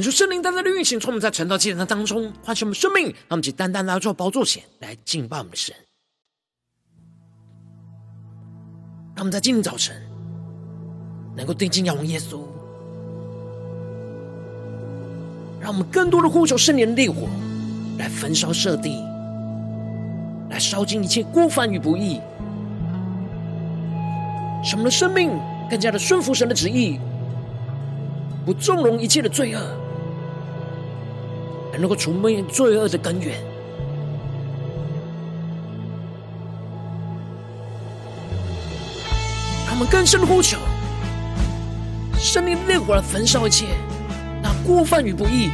恳求圣灵单单的运行，从我们在晨祷祭坛当中唤醒我们生命，让我们以单单来到宝座前来敬拜我们的神。让我们在今天早晨能够定睛仰望耶稣，让我们更多的呼求圣灵的烈火来焚烧设地，来烧尽一切过犯与不义，使我们的生命更加的顺服神的旨意。不纵容一切的罪恶，能够除灭罪恶的根源。让我们更深的呼求，圣灵的烈火来焚烧一切那过犯与不义，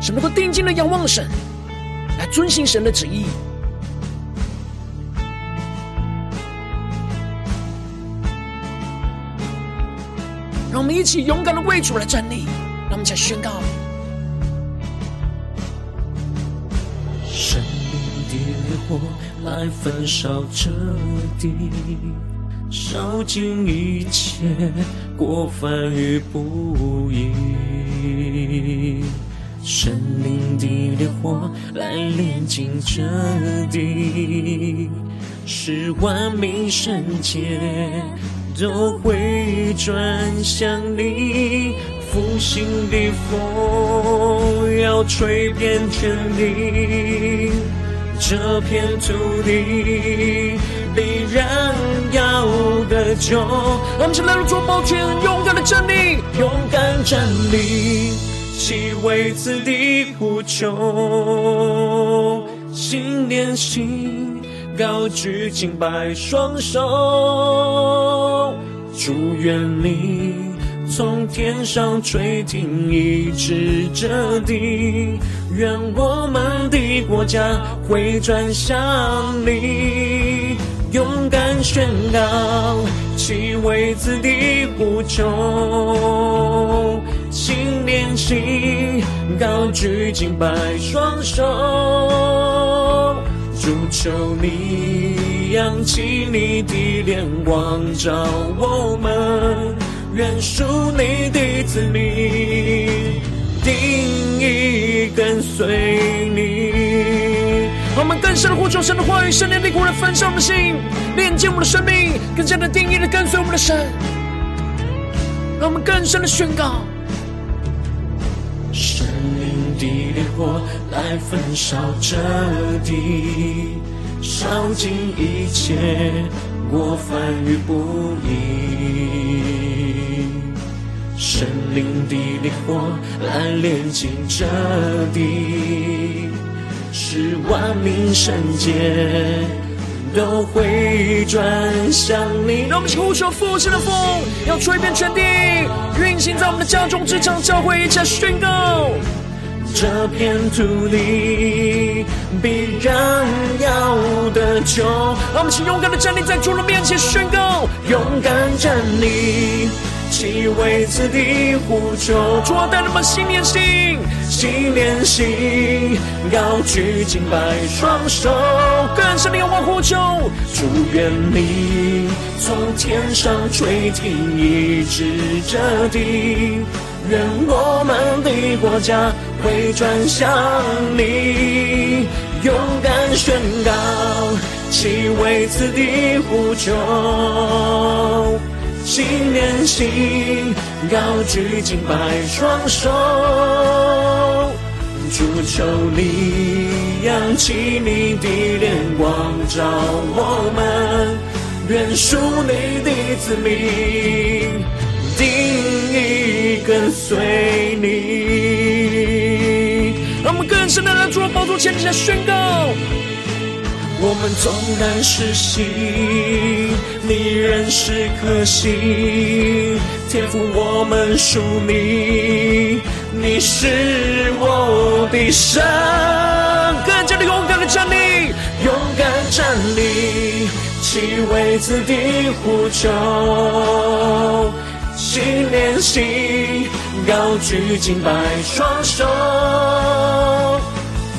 使能够定睛的仰望神，来遵行神的旨意。让我们一起勇敢的为主来站立，让我们一起来宣告：火来焚烧彻底，烧尽一切过犯与不义。生命的烈火来炼净彻底，使万民圣洁。都会转向你，复兴的风要吹遍全地，这片土地被人要的酒。让我们起来，做宝剑，勇敢的站立，勇敢站立，齐为此地呼求，心连心，高举敬拜双手。祝愿你从天上垂听，一直这地，愿我们的国家回转向你，勇敢宣告，其为子的呼求，心连心，高举敬拜双手，主求你。扬起你的脸光照我们，愿属你的子民定义跟随你。让我们更深的呼求神的话语，圣灵的灵来焚烧我们的心，炼净我们的生命，更加的定意的跟随我们的神。让我们更深的宣告：生命的烈火来焚烧这地。烧尽一切过犯与不义，神灵的烈火来炼净这地，使万民圣洁都回转向你。让我们呼求复兴的风，要吹遍全地，运行在我们的家中、职场、教会，一切宣告。这片土地必然要得救。让我们请勇敢的站立在主的面前宣告，勇敢站立，齐为此地呼求。主啊，带领我们心连心，心连心，高举敬拜双手，更深的仰望呼求。祝愿你从天上垂听，医治这地。愿我们的国家会转向你，勇敢宣告，其为此地呼求，心连心，高举敬拜双手，主求你扬起你的脸光照我们，愿属你的子民定意。跟随你，让我们更深的来主的宝座前下宣告：我们纵然失信，你仍是可信。天赋，我们属你，你是我的神。更加的勇敢的站立，勇敢站立，齐为子地呼求。心连心，高举敬拜双手，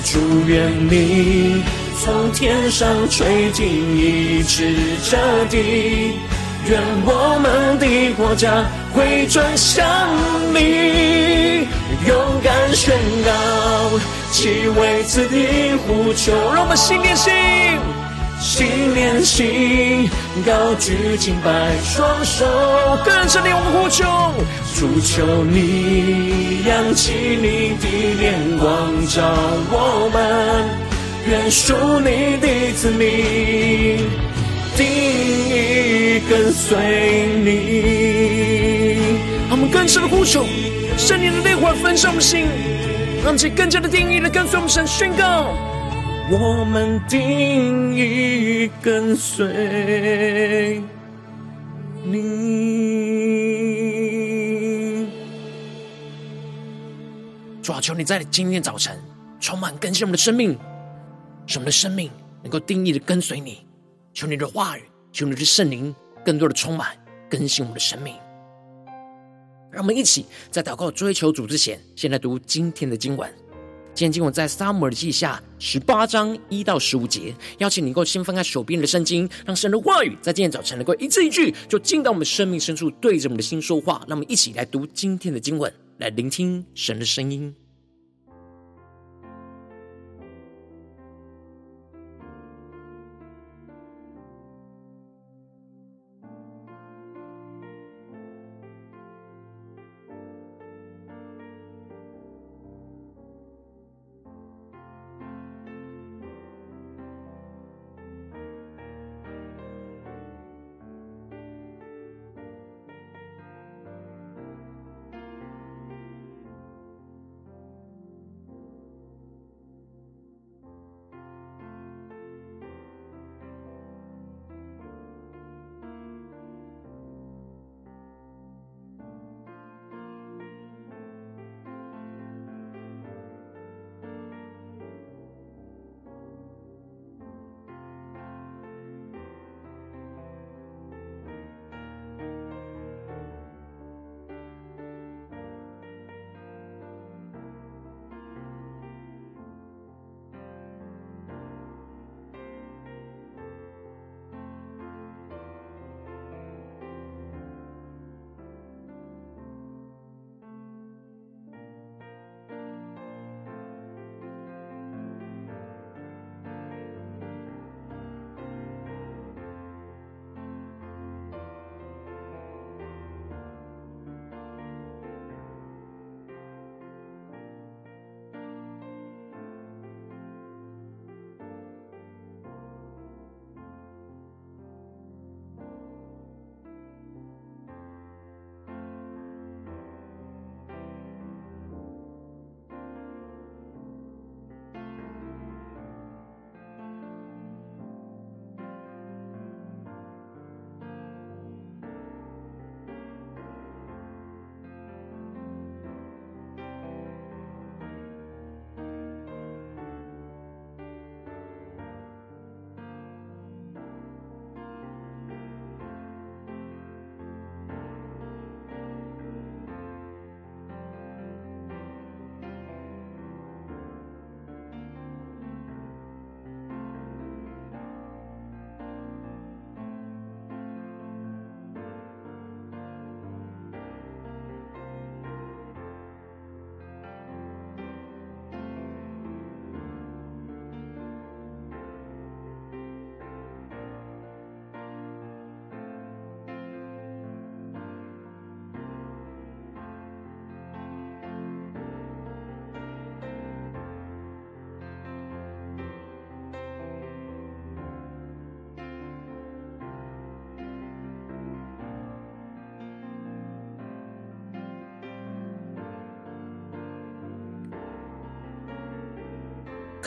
祝愿你从天上垂听，医治这地，愿我们的国家回转向你，勇敢宣告，齐为此地呼求，让我们心连心。心连心，高举敬拜双手，更深的我们呼求，主求你扬起你的脸光照我们，愿属你的子民定意跟随你。我们更深的呼求，圣灵的烈火焚烧我们心，让其更加的定义的跟随我们神宣告。我们定义跟随你。主啊，求你在今天早晨充满更新我们的生命，使我们的生命能够定义的跟随你。求你的话语，求你的圣灵更多的充满更新我们的生命。让我们一起在祷告追求主之前，先来读今天的经文。今天经文在撒母耳记下十八章一到十五节，邀请你能够先翻开手边的圣经，让神的话语在今天早晨能够一字一句，就进到我们生命深处，对着我们的心说话。让我们一起来读今天的经文，来聆听神的声音。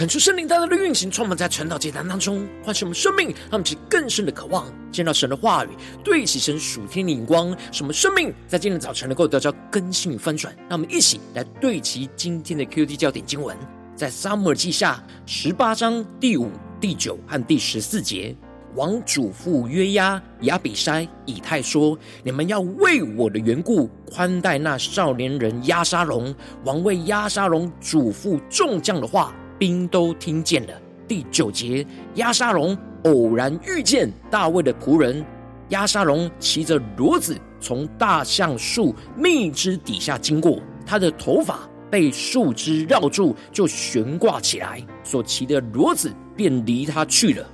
恳求圣灵大大的运行，充满在晨祷祭坛当中，唤醒我们生命，让我们起更深的渴望，见到神的话语，对齐神属天的眼光，使我们生命在今天早晨能够得到更新与翻转。让我们一起来对齐今天的 QT 焦点经文，在撒母耳记下十八章第五、第九和第十四节。王嘱咐约押、亚比筛、以太说：“你们要为我的缘故宽待那少年人押沙龙。”王为押沙龙嘱咐众将的话，兵都听见了。第九节，押沙龙偶然遇见大卫的仆人，押沙龙骑着骡子从大橡树密枝底下经过，他的头发被树枝绕住，就悬挂起来，所骑的骡子便离他去了。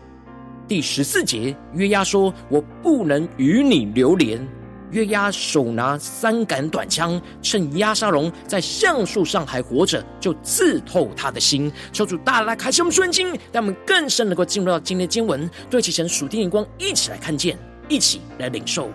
第十四节，约押说：“我不能与你流连。”约押手拿三杆短枪，趁押沙龙在橡树上还活着，就刺透他的心。求主大大来开启我们顺经，让我们更深能够进入到今天的经文，对齐神属天眼光，一起来看见，一起来领受。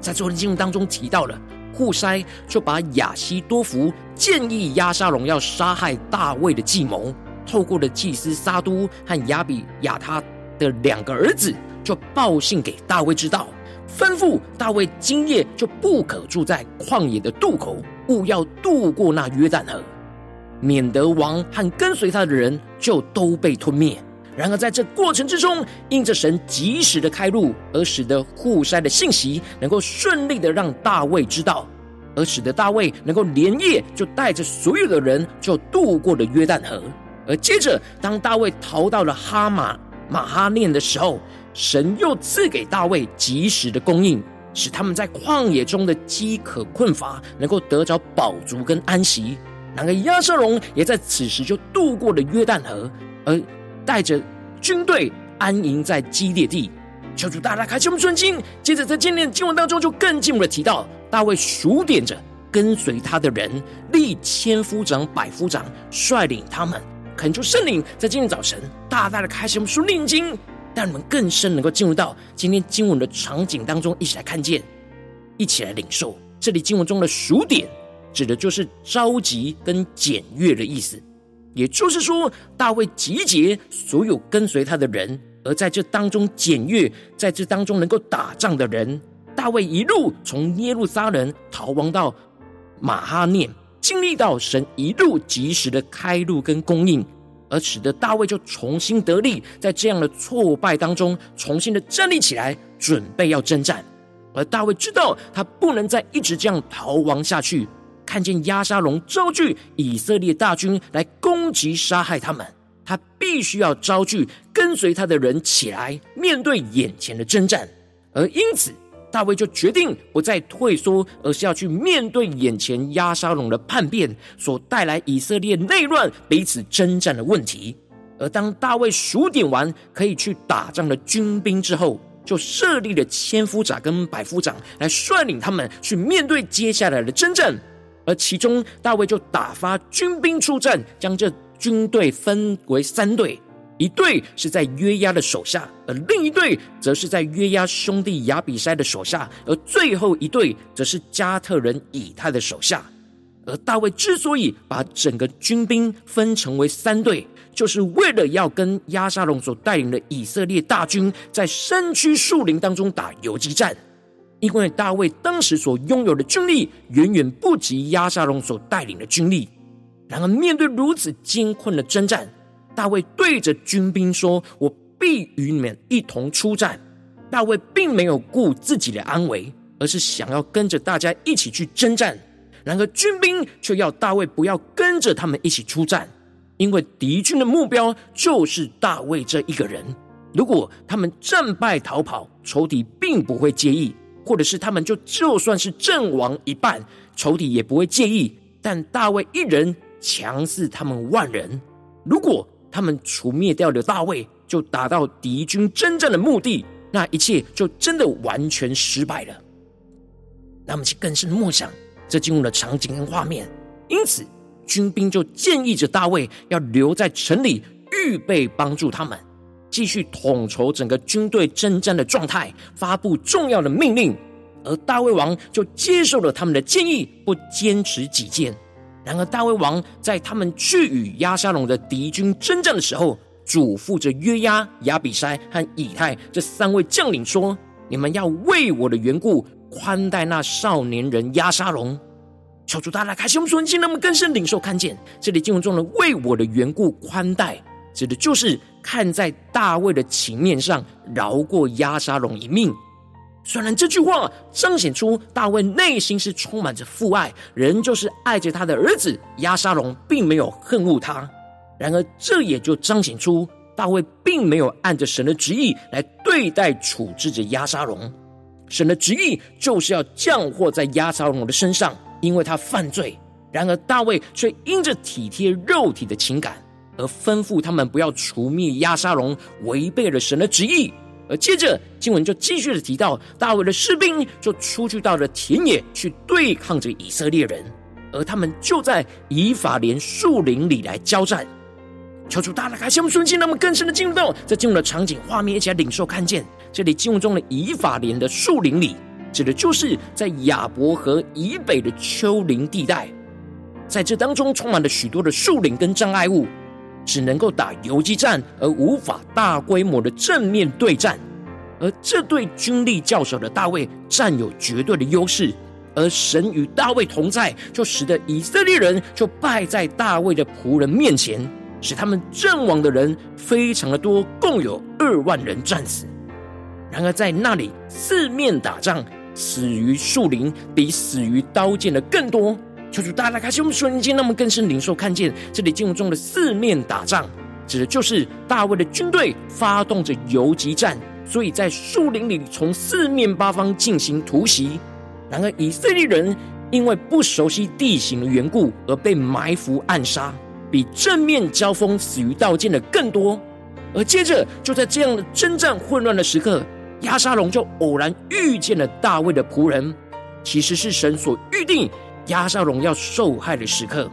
在昨天经文当中提到了，户筛就把亚希多弗建议押沙龙要杀害大卫的计谋，透过了祭司撒督和亚比亚他。的两个儿子就报信给大卫知道，吩咐大卫今夜就不可住在旷野的渡口，务要渡过那约旦河，免得王和跟随他的人就都被吞灭。然而在这过程之中，因着神及时的开路，而使得户筛的信息能够顺利的让大卫知道，而使得大卫能够连夜就带着所有的人就渡过了约旦河。而接着，当大卫逃到了哈马。马哈念的时候，神又赐给大卫及时的供应，使他们在旷野中的饥渴困乏能够得着饱足跟安息。然而亚瑟龙也在此时就渡过了约旦河，而带着军队安营在基列地。求主大大开启我们圣经。接着在今天的经文当中，就更进一步的提到，大卫数点着跟随他的人，立千夫长、百夫长，率领他们。恳求圣灵在今天早晨大大的开启我们属灵经，但我们更深能够进入到今天经文的场景当中，一起来看见，一起来领受。这里经文中的数点，指的就是召集跟检阅的意思。也就是说，大卫集结所有跟随他的人，而在这当中检阅，在这当中能够打仗的人。大卫一路从耶路撒冷逃亡到马哈念。经历到神一路及时的开路跟供应，而使得大卫就重新得力，在这样的挫败当中重新的站立起来，准备要征战。而大卫知道他不能再一直这样逃亡下去，看见押沙龙招聚以色列大军来攻击杀害他们，他必须要招聚跟随他的人起来面对眼前的征战，而因此。大卫就决定不再退缩，而是要去面对眼前押沙龙的叛变所带来以色列内乱、彼此征战的问题。而当大卫数点完可以去打仗的军兵之后，就设立了千夫长跟百夫长来率领他们去面对接下来的征战。而其中，大卫就打发军兵出战，将这军队分为三队。一队是在约押的手下，而另一队则是在约押兄弟亚比筛的手下，而最后一队则是加特人以太的手下。而大卫之所以把整个军兵分成为三队，就是为了要跟押沙龙所带领的以色列大军在山区树林当中打游击战，因为大卫当时所拥有的军力远远不及押沙龙所带领的军力。然而，面对如此艰困的征战，大卫对着军兵说：“我必与你们一同出战。”大卫并没有顾自己的安危，而是想要跟着大家一起去征战。然而军兵却要大卫不要跟着他们一起出战，因为敌军的目标就是大卫这一个人。如果他们战败逃跑，仇敌并不会介意；或者是他们就就算是阵亡一半，仇敌也不会介意。但大卫一人强似他们万人，如果他们除灭掉了大卫，就达到敌军征战的目的，那一切就真的完全失败了。那么，去更深的默想这进入的场景跟画面。因此，军兵就建议着大卫要留在城里，预备帮助他们，继续统筹整个军队征战的状态，发布重要的命令。而大卫王就接受了他们的建议，不坚持己见。然而，大卫王在他们去与押沙龙的敌军征战的时候，嘱咐着约押、亚比筛和以太这三位将领说：“你们要为我的缘故宽待那少年人押沙龙。”求主大大开启我们属灵，让我们更深领受看见这里经文中的“为我的缘故宽待”，指的就是看在大卫的情面上，饶过押沙龙一命。虽然这句话彰显出大卫内心是充满着父爱，仍旧是爱着他的儿子押沙龙，并没有恨恶他。然而，这也就彰显出大卫并没有按着神的旨意来对待处置着押沙龙。神的旨意就是要降祸在押沙龙的身上，因为他犯罪。然而，大卫却因着体贴肉体的情感，而吩咐他们不要除灭押沙龙，违背了神的旨意。而接着经文就继续的提到，大卫的士兵就出去到了田野去对抗着以色列人，而他们就在以法莲树林里来交战。求主大大开启我们顺境，让我们更深的进入到这进入的场景画面，一起来领受看见这里经文中的以法莲的树林里，指的就是在亚伯河以北的丘陵地带，在这当中充满了许多的树林跟障碍物。只能够打游击战，而无法大规模的正面对战，而这对军力较少的大卫占有绝对的优势。而神与大卫同在，就使得以色列人就败在大卫的仆人面前，使他们阵亡的人非常的多，共有二万人战死。然而在那里四面打仗，死于树林比死于刀剑的更多。求主大大开启我们属灵眼睛，让我们更深领受看见这里经文中的四面打仗，指的就是大卫的军队发动着游击战，所以在树林里从四面八方进行突袭。然而以色列人因为不熟悉地形的缘故，而被埋伏暗杀，比正面交锋死于刀剑的更多。而接着就在这样的征战混乱的时刻，押沙龙就偶然遇见了大卫的仆人，其实是神所预定。押沙龙要受害的时刻，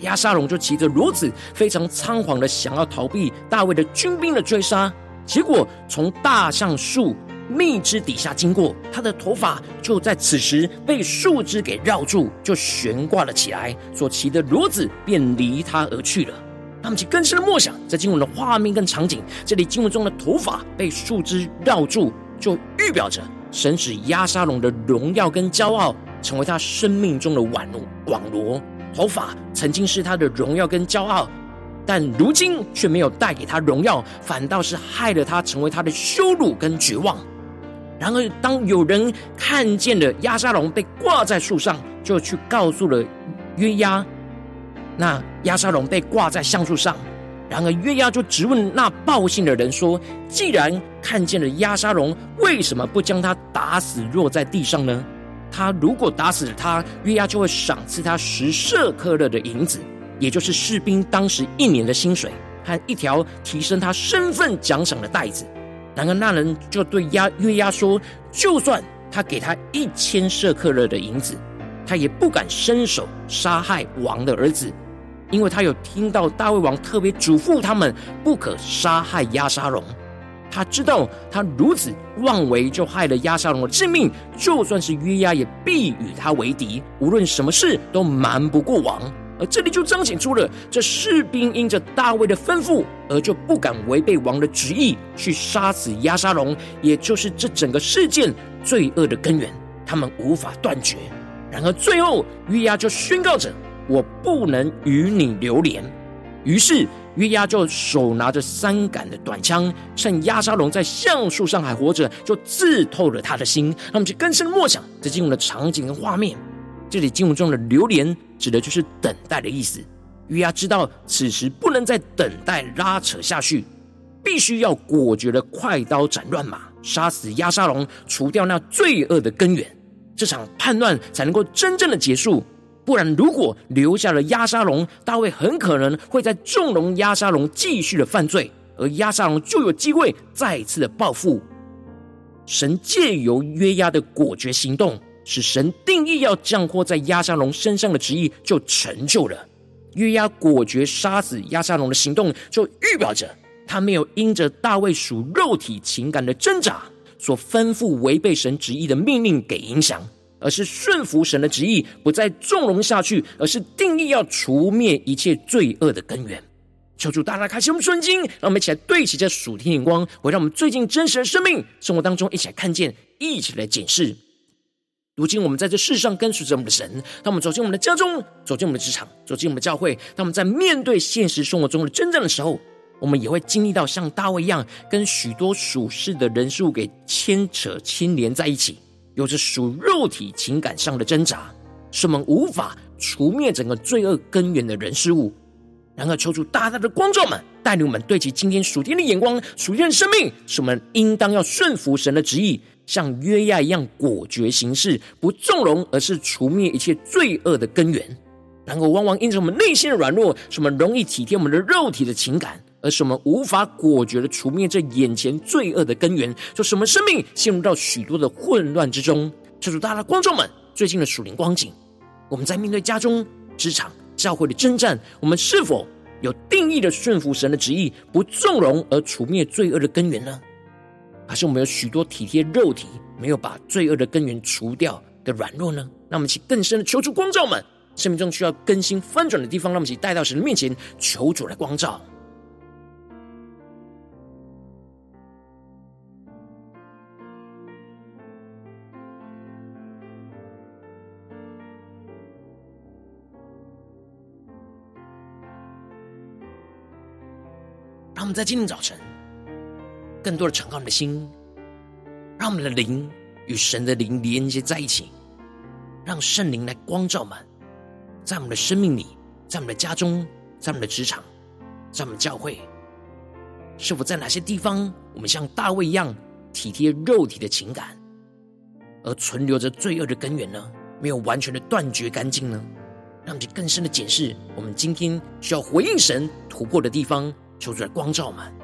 押沙龙就骑着骡子，非常仓皇的想要逃避大卫的军兵的追杀。结果从大橡树密枝底下经过，他的头发就在此时被树枝给绕住，就悬挂了起来。所骑的骡子便离他而去了。他们就更深的默想，在经文的画面跟场景，这里经文中的头发被树枝绕住，就预表着神使押沙龙的荣耀跟骄傲。成为他生命中的网罗，网罗。头发曾经是他的荣耀跟骄傲，但如今却没有带给他荣耀，反倒是害了他，成为他的羞辱跟绝望。然而，当有人看见了押沙龙被挂在树上，就去告诉了约押。那押沙龙被挂在橡树上，然而约押就质问那报信的人说：“既然看见了押沙龙，为什么不将他打死，落在地上呢？”他如果打死了他，约押就会赏赐他十舍客勒的银子，也就是士兵当时一年的薪水，和一条提升他身份奖赏的带子。然而那人就对押约押说：“就算他给他一千舍客勒的银子，他也不敢伸手杀害王的儿子，因为他有听到大卫王特别嘱咐他们不可杀害押沙龙。”他知道，他如此妄为，就害了押沙龙的性命。就算是约押，也必与他为敌。无论什么事，都瞒不过王。而这里就彰显出了，这士兵因着大卫的吩咐，而就不敢违背王的旨意，去杀死押沙龙，也就是这整个事件罪恶的根源。他们无法断绝。然而最后，约押就宣告着：“我不能与你留连。”于是。约押就手拿着三杆的短枪，趁押沙龙在橡树上还活着，就刺透了他的心。让我们去更深默想这经文的场景跟画面。这里经文中的流连，指的就是等待的意思。约押知道此时不能再等待拉扯下去，必须要果决的快刀斩乱麻，杀死押沙龙，除掉那罪恶的根源，这场叛乱才能够真正的结束。不然，如果留下了押沙龙，大卫很可能会在纵容押沙龙继续的犯罪，而押沙龙就有机会再次的报复。神借由约押的果决行动，使神定义要降祸在押沙龙身上的旨意就成就了。约押果决杀死押沙龙的行动，就预表着他没有因着大卫属肉体情感的挣扎所吩咐违背神旨意的命令给影响。而是顺服神的旨意，不再纵容下去，而是定义要除灭一切罪恶的根源。求主大大开启我们顺经，让我们一起来对齐这属天眼光，会让我们最近真实的生命生活当中一起来看见，一起来检视。如今我们在这世上跟随着我们的神，当我们走进我们的家中，走进我们的职场，走进我们的教会，当我们在面对现实生活中的征战的时候，我们也会经历到像大卫一样，跟许多属世的人事物给牵扯、牵连在一起，有着属肉体情感上的挣扎，使我们无法除灭整个罪恶根源的人事物。然而，求主大大的光照们，带领我们对齐今天属天的眼光、属天的生命，使我们应当要顺服神的旨意。像约亚一样果决行事，不纵容，而是除灭一切罪恶的根源。然而，往往因着我们内心的软弱，使我们容易体贴我们的肉体的情感，而是我们无法果决的除灭这眼前罪恶的根源，就使我们生命陷入到许多的混乱之中。求主大大光照们，最近的属灵光景，我们在面对家中、职场、教会的征战，我们是否有定义的顺服神的旨意，不纵容而除灭罪恶的根源呢？还是我们有许多体贴肉体，没有把罪恶的根源除掉的软弱呢？让我们一起更深的求主光照们，生命中需要更新翻转的地方，让我们一起带到神的面前，求主来光照。在今天早晨。更多的敞开我们的心，让我们的灵与神的灵连接在一起，让圣灵来光照们，在我们的生命里，在我们的家中，在我们的职场，在我们教会，是否在哪些地方，我们像大卫一样体贴肉体的情感，而存留着罪恶的根源呢？没有完全的断绝干净呢？让我们更深的检视我们今天需要回应神突破的地方，求主来光照们。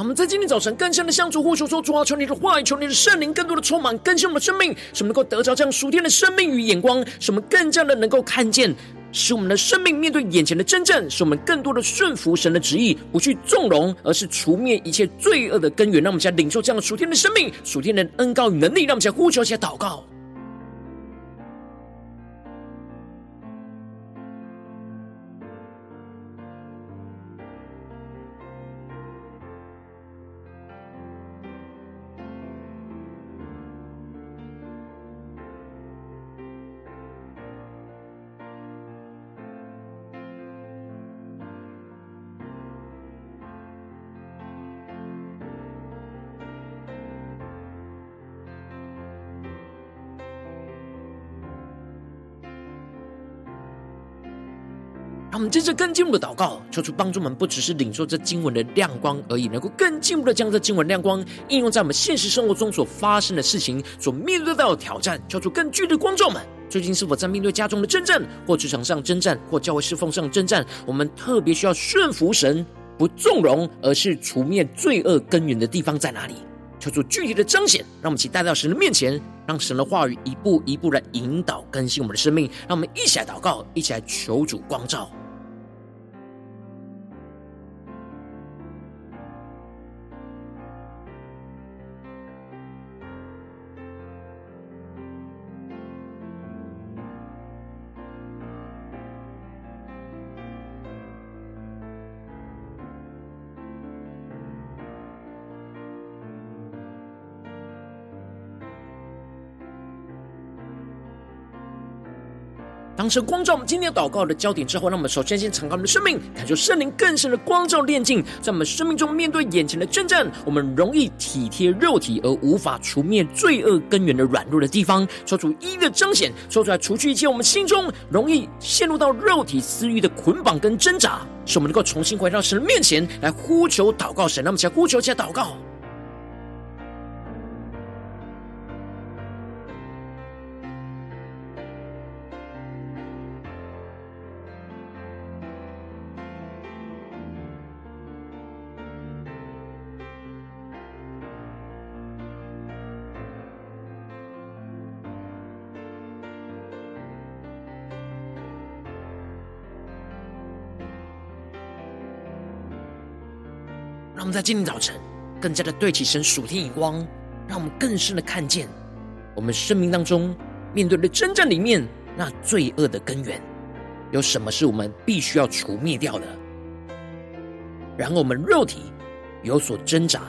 我们在今天早晨更深的向主呼求说：“主啊，求你的话语，求你的圣灵更多的充满更新我们的生命，使我们能够得着这样属天的生命与眼光，使我们更加的能够看见，使我们的生命面对眼前的真正，使我们更多的顺服神的旨意，不去纵容，而是除灭一切罪恶的根源。让我们来领受这样属天的生命、属天的恩膏与能力，让我们来呼求、一起祷告。”接着更进一步的祷告，求主帮助我们，不只是领受这经文的亮光而已，能够更进一步的将这经文亮光应用在我们现实生活中所发生的事情、所面对到的挑战。求主更具体的光照们，最近是否在面对家中的征战，或职场上征战，或教会侍奉上征战？我们特别需要顺服神，不纵容，而是除灭罪恶根源的地方在哪里？求主具体的彰显，让我们一起带到神的面前，让神的话语一步一步来引导更新我们的生命。让我们一起来祷告，一起来求主光照。是光照我们今天祷告的焦点之后，让我们首先先敞开我们的生命，感受圣灵更深的光照炼净，在我们生命中面对眼前的征战，我们容易体贴肉体而无法除灭罪恶根源的软弱的地方，说出一一的彰显，说出来除去一切我们心中容易陷入到肉体私欲的捆绑跟挣扎，使我们能够重新回到神。的面前来呼求祷告神，让我们一起来呼求，一起来祷告。让我们在今天早晨更加的对起神属天眼光，让我们更深的看见我们生命当中面对的真正里面那罪恶的根源，有什么是我们必须要除灭掉的？然后我们肉体有所挣扎。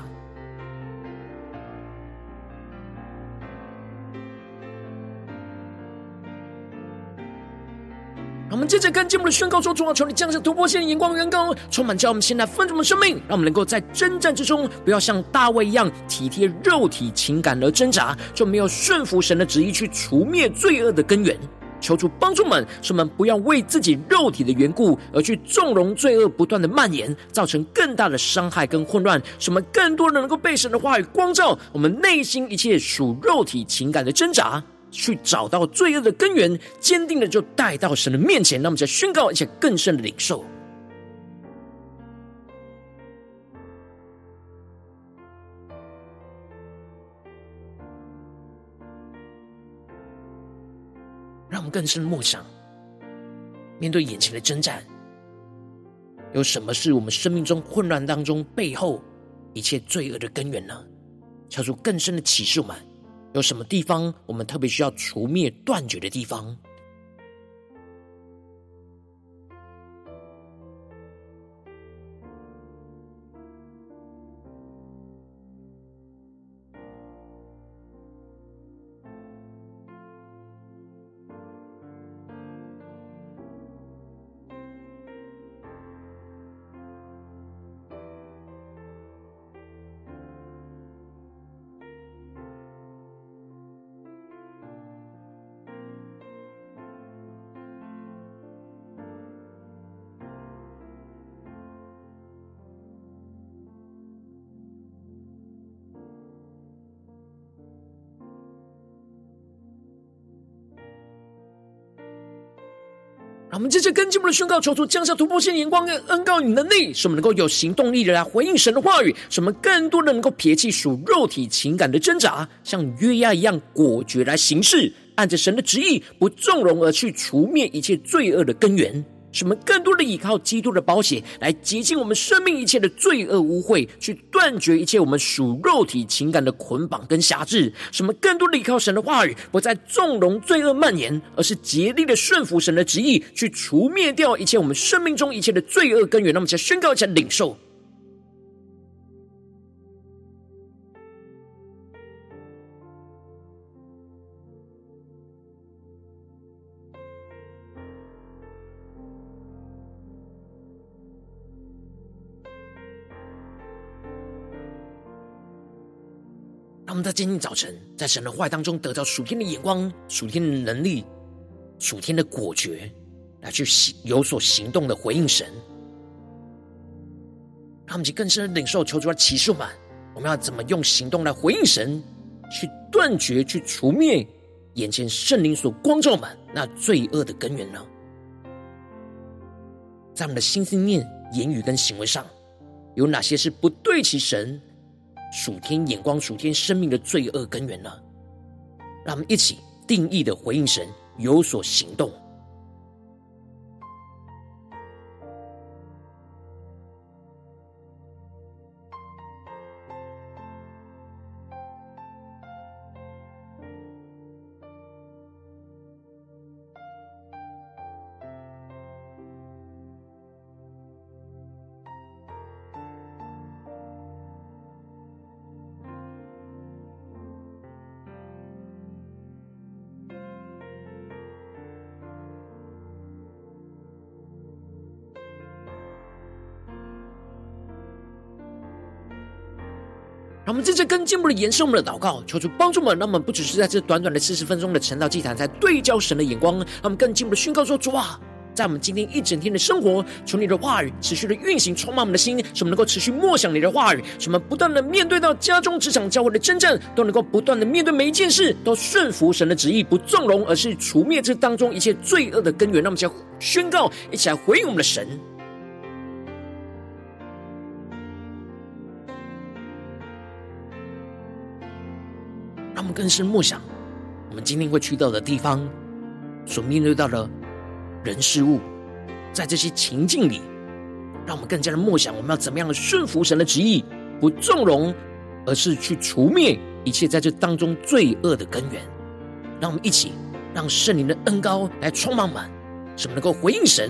我们接着跟进我们的宣告说：“主啊，求你降下突破性的眼光，远高，充满叫我们现在丰盛的生命，让我们能够在征战之中，不要像大卫一样体贴肉体情感而挣扎，就没有顺服神的旨意去除灭罪恶的根源。求主帮助们，使我们不要为自己肉体的缘故而去纵容罪恶不断的蔓延，造成更大的伤害跟混乱。使我们更多人能够被神的话语光照我们内心一切属肉体情感的挣扎。”去找到罪恶的根源，坚定的就带到神的面前。那么，再宣告一些更深的领受，让我们更深的默想，面对眼前的征战，有什么是我们生命中混乱当中背后一切罪恶的根源呢？敲出更深的启示我们。有什么地方我们特别需要除灭、断绝的地方？我们接着跟进我们的宣告，求主降下突破性眼光跟恩告与能力，使我们能够有行动力的来回应神的话语，使我们更多的能够撇弃属肉体情感的挣扎，像约押一样果决来行事，按着神的旨意，不纵容而去除灭一切罪恶的根源。什么更多的依靠基督的宝血来洁净我们生命一切的罪恶污秽，去断绝一切我们属肉体情感的捆绑跟辖制。什么更多的依靠神的话语，不再纵容罪恶蔓延，而是竭力的顺服神的旨意，去除灭掉一切我们生命中一切的罪恶根源。那么，再宣告一下领受。在今天早晨，在神的话当中得到属天的眼光、属天的能力、属天的果决，来去行有所行动的回应神。让我们去更深的领受，求主来启示我们，我们要怎么用行动来回应神，去断绝、去除灭眼前圣灵所光照我们那罪恶的根源呢？在我们的心思念、言语跟行为上，有哪些是不对齐神？属天眼光、属天生命的罪恶根源呢？让我们一起定义的回应神，有所行动。我们接着更进一步的延伸我们的祷告，求主帮助我们。让我们不只是在这短短的四十分钟的晨祷祭坛，在对焦神的眼光，让我们更进一步的宣告说：主啊，在我们今天一整天的生活，求你的话语持续的运行，充满我们的心，使我们能够持续默想你的话语，使我们不断的面对到家中、职场、教会的征战，都能够不断的面对每一件事，都顺服神的旨意，不纵容，而是除灭这当中一切罪恶的根源。让我们一起来宣告，一起来回应我们的神。更深默想，我们今天会去到的地方，所面对到的人事物，在这些情境里，让我们更加的默想，我们要怎么样的顺服神的旨意，不纵容，而是去除灭一切在这当中罪恶的根源。让我们一起让圣灵的恩膏来充满我们，使我们能够回应神。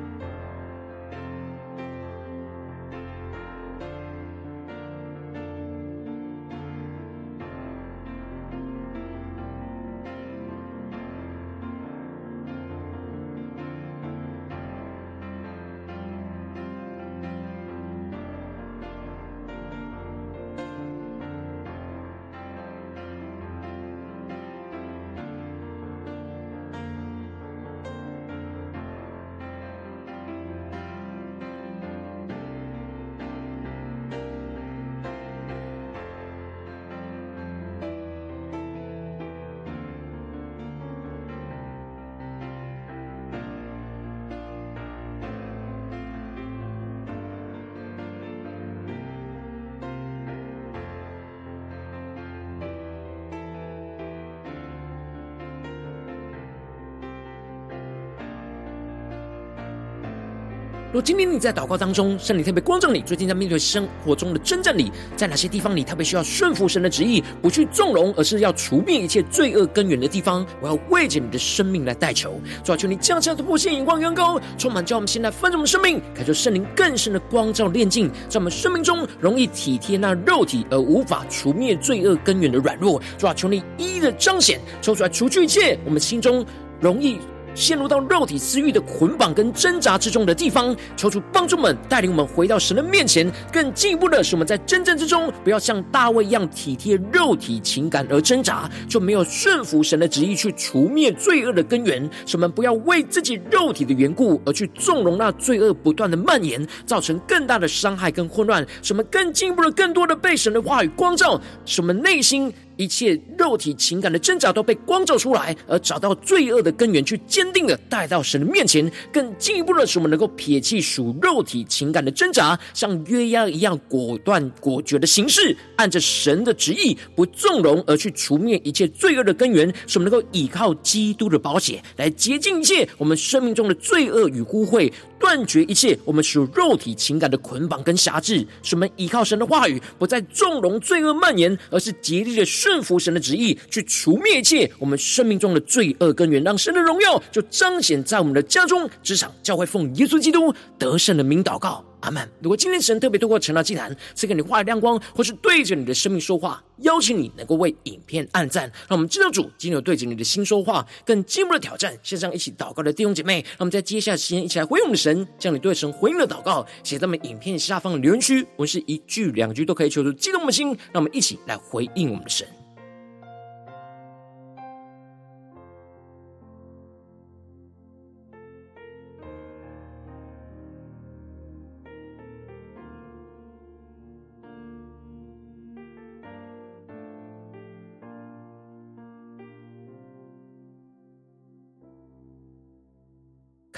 今天你在祷告当中，圣灵特别光照你，最近在面对生活中的征战里，在哪些地方你特别需要顺服神的旨意，不去纵容，而是要除灭一切罪恶根源的地方，我要为着你的生命来代求。主啊，求你降下突破性眼光，远高，充满叫我们现在丰盛的生命，感受圣灵更深的光照炼净，在我们生命中容易体贴那肉体而无法除灭罪恶根源的软弱。主啊，求你一一的彰显，抽出来除去一切我们心中容易。陷入到肉体私欲的捆绑跟挣扎之中的地方，求主帮助们带领我们回到神的面前，更进一步的是我们在真正之中，不要像大卫一样体贴肉体情感而挣扎，就没有顺服神的旨意去除灭罪恶的根源。使我们不要为自己肉体的缘故而去纵容那罪恶不断的蔓延，造成更大的伤害跟混乱。使我们更进一步的、更多的被神的话语光照，使我们内心。一切肉体情感的挣扎都被光照出来，而找到罪恶的根源，去坚定的带到神的面前。更进一步的是，我们能够撇弃属肉体情感的挣扎，像约押一样果断果决的行事，按着神的旨意，不纵容而去除灭一切罪恶的根源。使我们能够依靠基督的宝血来洁净一切我们生命中的罪恶与污秽。断绝一切我们属肉体情感的捆绑跟辖制，使我们依靠神的话语，不再纵容罪恶蔓延，而是竭力的顺服神的旨意，去除灭一切我们生命中的罪恶根源，让神的荣耀就彰显在我们的家中、职场、教会，奉耶稣基督得胜的名祷告。阿门。如果今天神特别透过晨祷祭坛赐给你话语亮光，或是对着你的生命说话，邀请你能够为影片按赞，让我们知道主今天有对着你的心说话，更进一步的挑战。线上一起祷告的弟兄姐妹，让我们在接下来时间一起来回应我们的神，将你对神回应的祷告写在我们影片下方的留言区，我们是一句两句都可以求出激动我们的心，让我们一起来回应我们的神。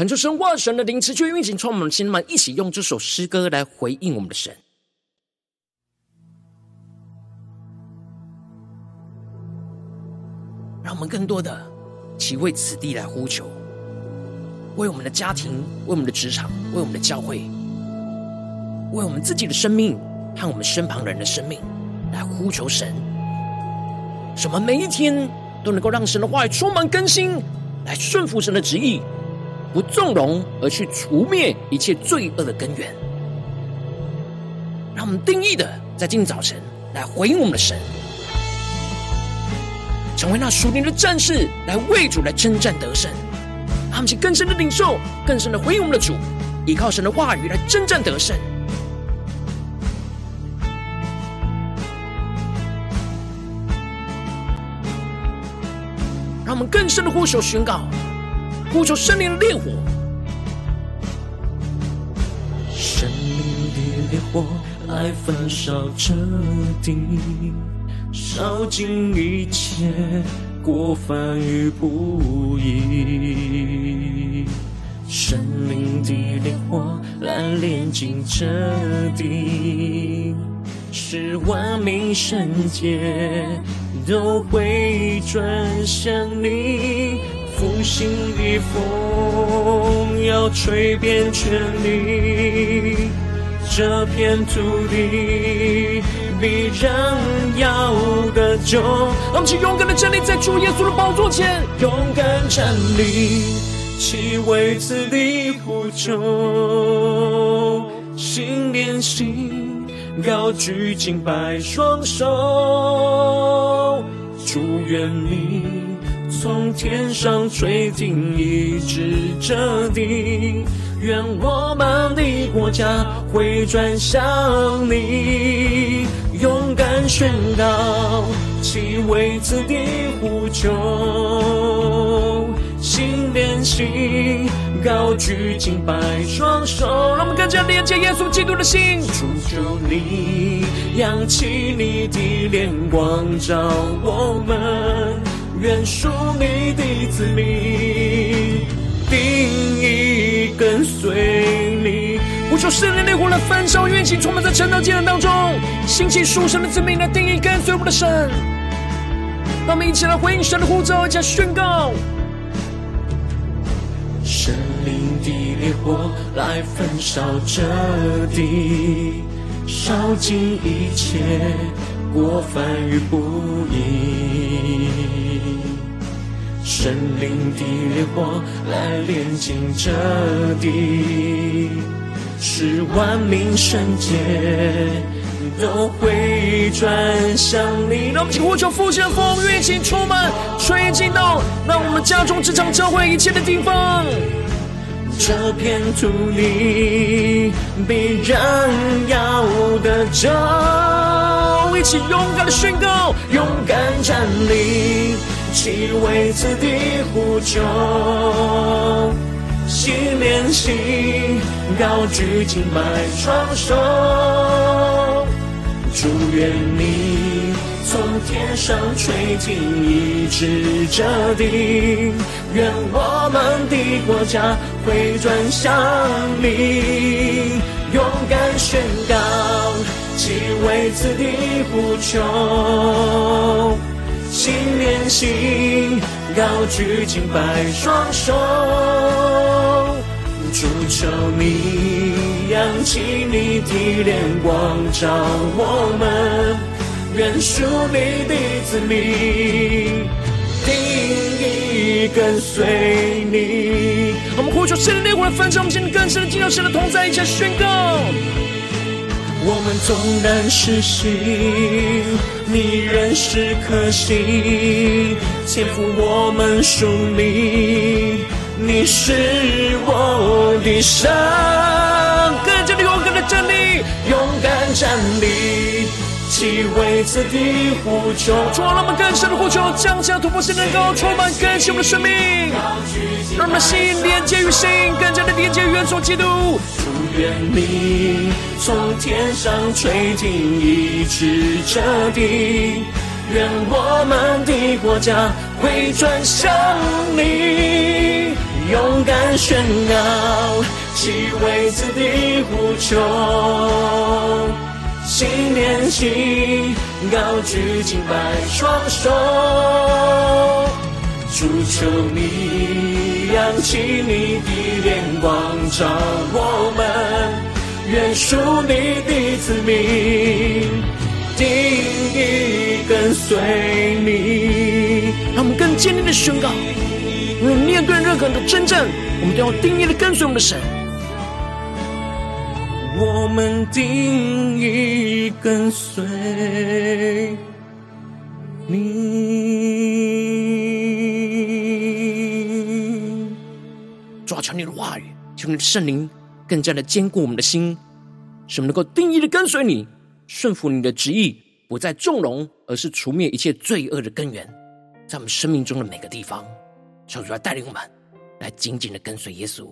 恳求神话神的灵持续运行，充满我们心们，一起用这首诗歌来回应我们的神，让我们更多的齐为此地来呼求，为我们的家庭，为我们的职场，为我们的教会，为我们自己的生命和我们身旁人的生命来呼求神，使我们每一天都能够让神的话语充满更新，来顺服神的旨意。不纵容，而去除灭一切罪恶的根源。让我们定义的，在今天早晨来回应我们的神，成为那属灵的战士，来为主来征战得胜。他们去更深的领受，更深的回应我们的主，依靠神的话语来征战得胜。让我们更深的呼求宣告。呼求圣灵的烈火，圣灵的烈火来焚烧这地，烧尽一切过犯与不义。圣灵的烈火来炼净这地，使万民圣洁都会转向你。复兴的风要吹遍全地，这片土地必然要得救。让我们去勇敢的站立在主耶稣的宝座前，勇敢站立。起为此地呼求，心连心，高举敬拜双手，祝愿你从天上垂听，医治这地，愿我们的国家回转向你，勇敢宣告，其为此地呼求。心连心，高举敬拜双手，让我们更加连接耶稣基督的心。主求你，扬起你的脸光照我们，愿属你的子民定意跟随你。呼求圣灵的烈火来焚烧运行，充满在晨祷祭坛当中，兴起属神的子民来定意跟随我们的神。让我们一起来回应神的呼召，一起来宣告。圣灵的烈火来焚烧这地，烧尽一切过犯与不义。神灵的烈火来炼净这地，使万民圣洁都会转向你。让我们请呼求复兴的风运行充满，吹进到让我们家中、职场、教会一切的地方。这片土地必然要得救，一起勇敢的宣告，勇敢站立，起为此地呼救，心连心，高举敬拜双手，祝愿从天上垂听，一直这地，愿我们的国家。回转向你，勇敢宣告，起为此地呼求，心连心，高举敬拜双手，主求你扬起你的脸光照我们，愿属你的子民，定意跟随你。我们呼求神的烈火来焚烧，我们现在更深的进入神的同在，一起宣告。我们纵然失信，你仍是可信，天父我们属你，你是我的神。更加的勇敢的站立，勇敢站立。起为此地呼求，主啊，让我们更深的呼求，降下突破性能够充满更新我们的生命，让我们的心连接于心，更加的连接于元首基督。祝愿你从天上垂听，一直彻底，愿我们的国家回转向你，勇敢宣告，起为此地呼求。心连心，高举敬拜双手，主求你扬起你的脸光照我们，愿属你的子民定意跟随你。让我们更坚定的宣告：无论面对任何的征战，我们都要定意的跟随我们的神。我们定义跟随你，抓住你的话语，求你的圣灵更加的坚固我们的心，使我们能够定义的跟随你，顺服你的旨意，不再纵容，而是除灭一切罪恶的根源，在我们生命中的每个地方，求主来带领我们。来紧紧的跟随耶稣。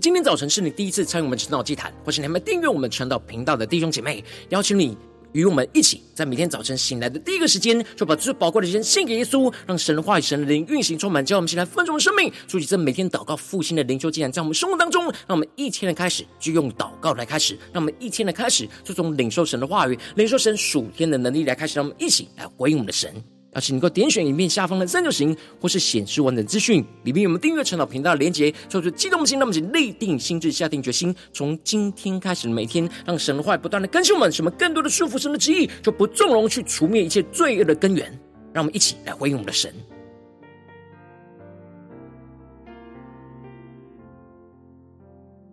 今天早晨是你第一次参与我们晨祷祭坛，或是你还没订阅我们晨祷频道的弟兄姐妹，邀请你与我们一起，在每天早晨醒来的第一个时间，就把最宝贵的时间献给耶稣，让神的话语、神的灵运行充满，叫我们起来丰盛的生命，筑起这每天祷告复兴的灵修祭坛，在我们生活当中，让我们一天的开始就用祷告来开始，让我们一天的开始就从领受神的话语、领受神属天的能力来开始，让我们一起来回应我们的神。邀请能够点选影片下方的三角形，或是显示完整资讯里面有我们订阅陈老频道的连结，做出激动的心，那么请立定心智，下定决心，从今天开始每天，让神的话不断的更新我们，什么更多的束缚神的旨意，就不纵容去除灭一切罪恶的根源。让我们一起来回应我们的神。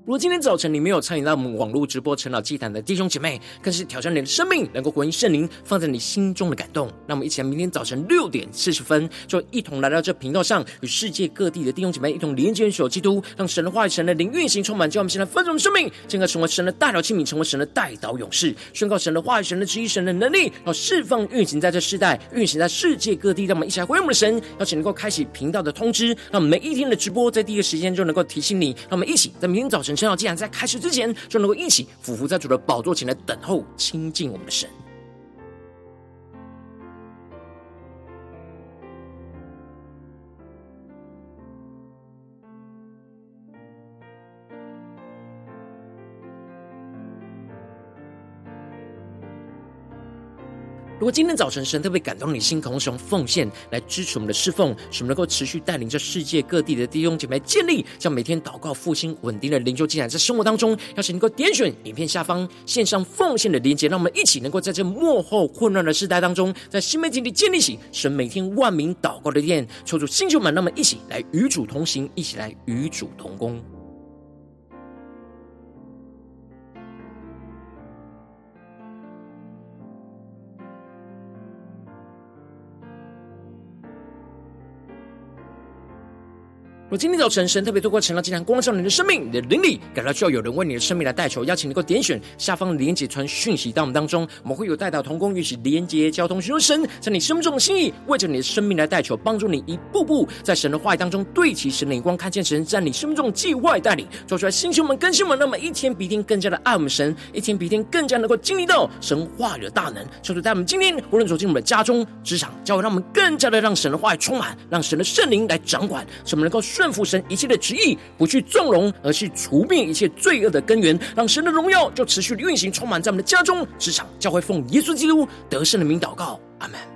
如果今天早晨你没有参与到我们网络直播陈老祭坛的弟兄姐妹，更是挑战你的生命，能够回应圣灵放在你心中的感动。那我们一起来，明天早晨六点四十分，就一同来到这频道上，与世界各地的弟兄姐妹一同连接、所基督，让神的话语、神的灵运行充满，叫我们现在丰盛的生命，进而成为神的代祷器皿，成为神的代祷勇士，宣告神的话语、神的旨意、神的能力，要释放运行在这世代，运行在世界各地。让我们一起来回应我们的神，邀请能够开启频道的通知，让我们每一天的直播在第一个时间就能够提醒你。让我们一起在明天早晨。晨祷祭坛在开始之前，就能够一起俯伏在主的宝座前来等候亲近我们的神。如果今天早晨神特别感动你心，渴望使用奉献来支持我们的侍奉，使我们能够持续带领着世界各地的弟兄姐妹建立，将每天祷告复兴稳定的灵修进展，在生活当中，要是能够点选影片下方线上奉献的连结，让我们一起能够在这幕后混乱的时代当中，在新媒体里建立起神每天万名祷告的殿，抽出星球们，让我们一起来与主同行，一起来与主同工。今天早晨，神特别透过晨祷祭坛光照你的生命，你的灵里，感到需要有人为你的生命来代求，邀请能够点选下方的连结传讯息到我们当中，我们会有带到同工，一起连接交通，寻求神在你生命中的心意，为着你的生命来代求，帮助你一步步在神的话语当中对齐神的眼光，看见神在你生命中的计划带领，做出来星球们更新们，那么一天比一天更加的爱我们神，一天比一天更加能够经历到神话语的大能，求主在我们今天无论走进我们的家中、职场，教会让我们更加的让神的话语充满，让神的圣灵来掌管，使我们能够顺。顺服神一切的旨意，不去纵容，而是除灭一切罪恶的根源，让神的荣耀就持续的运行，充满在我们的家中、职场、教会，奉耶稣基督得胜的名祷告，阿门。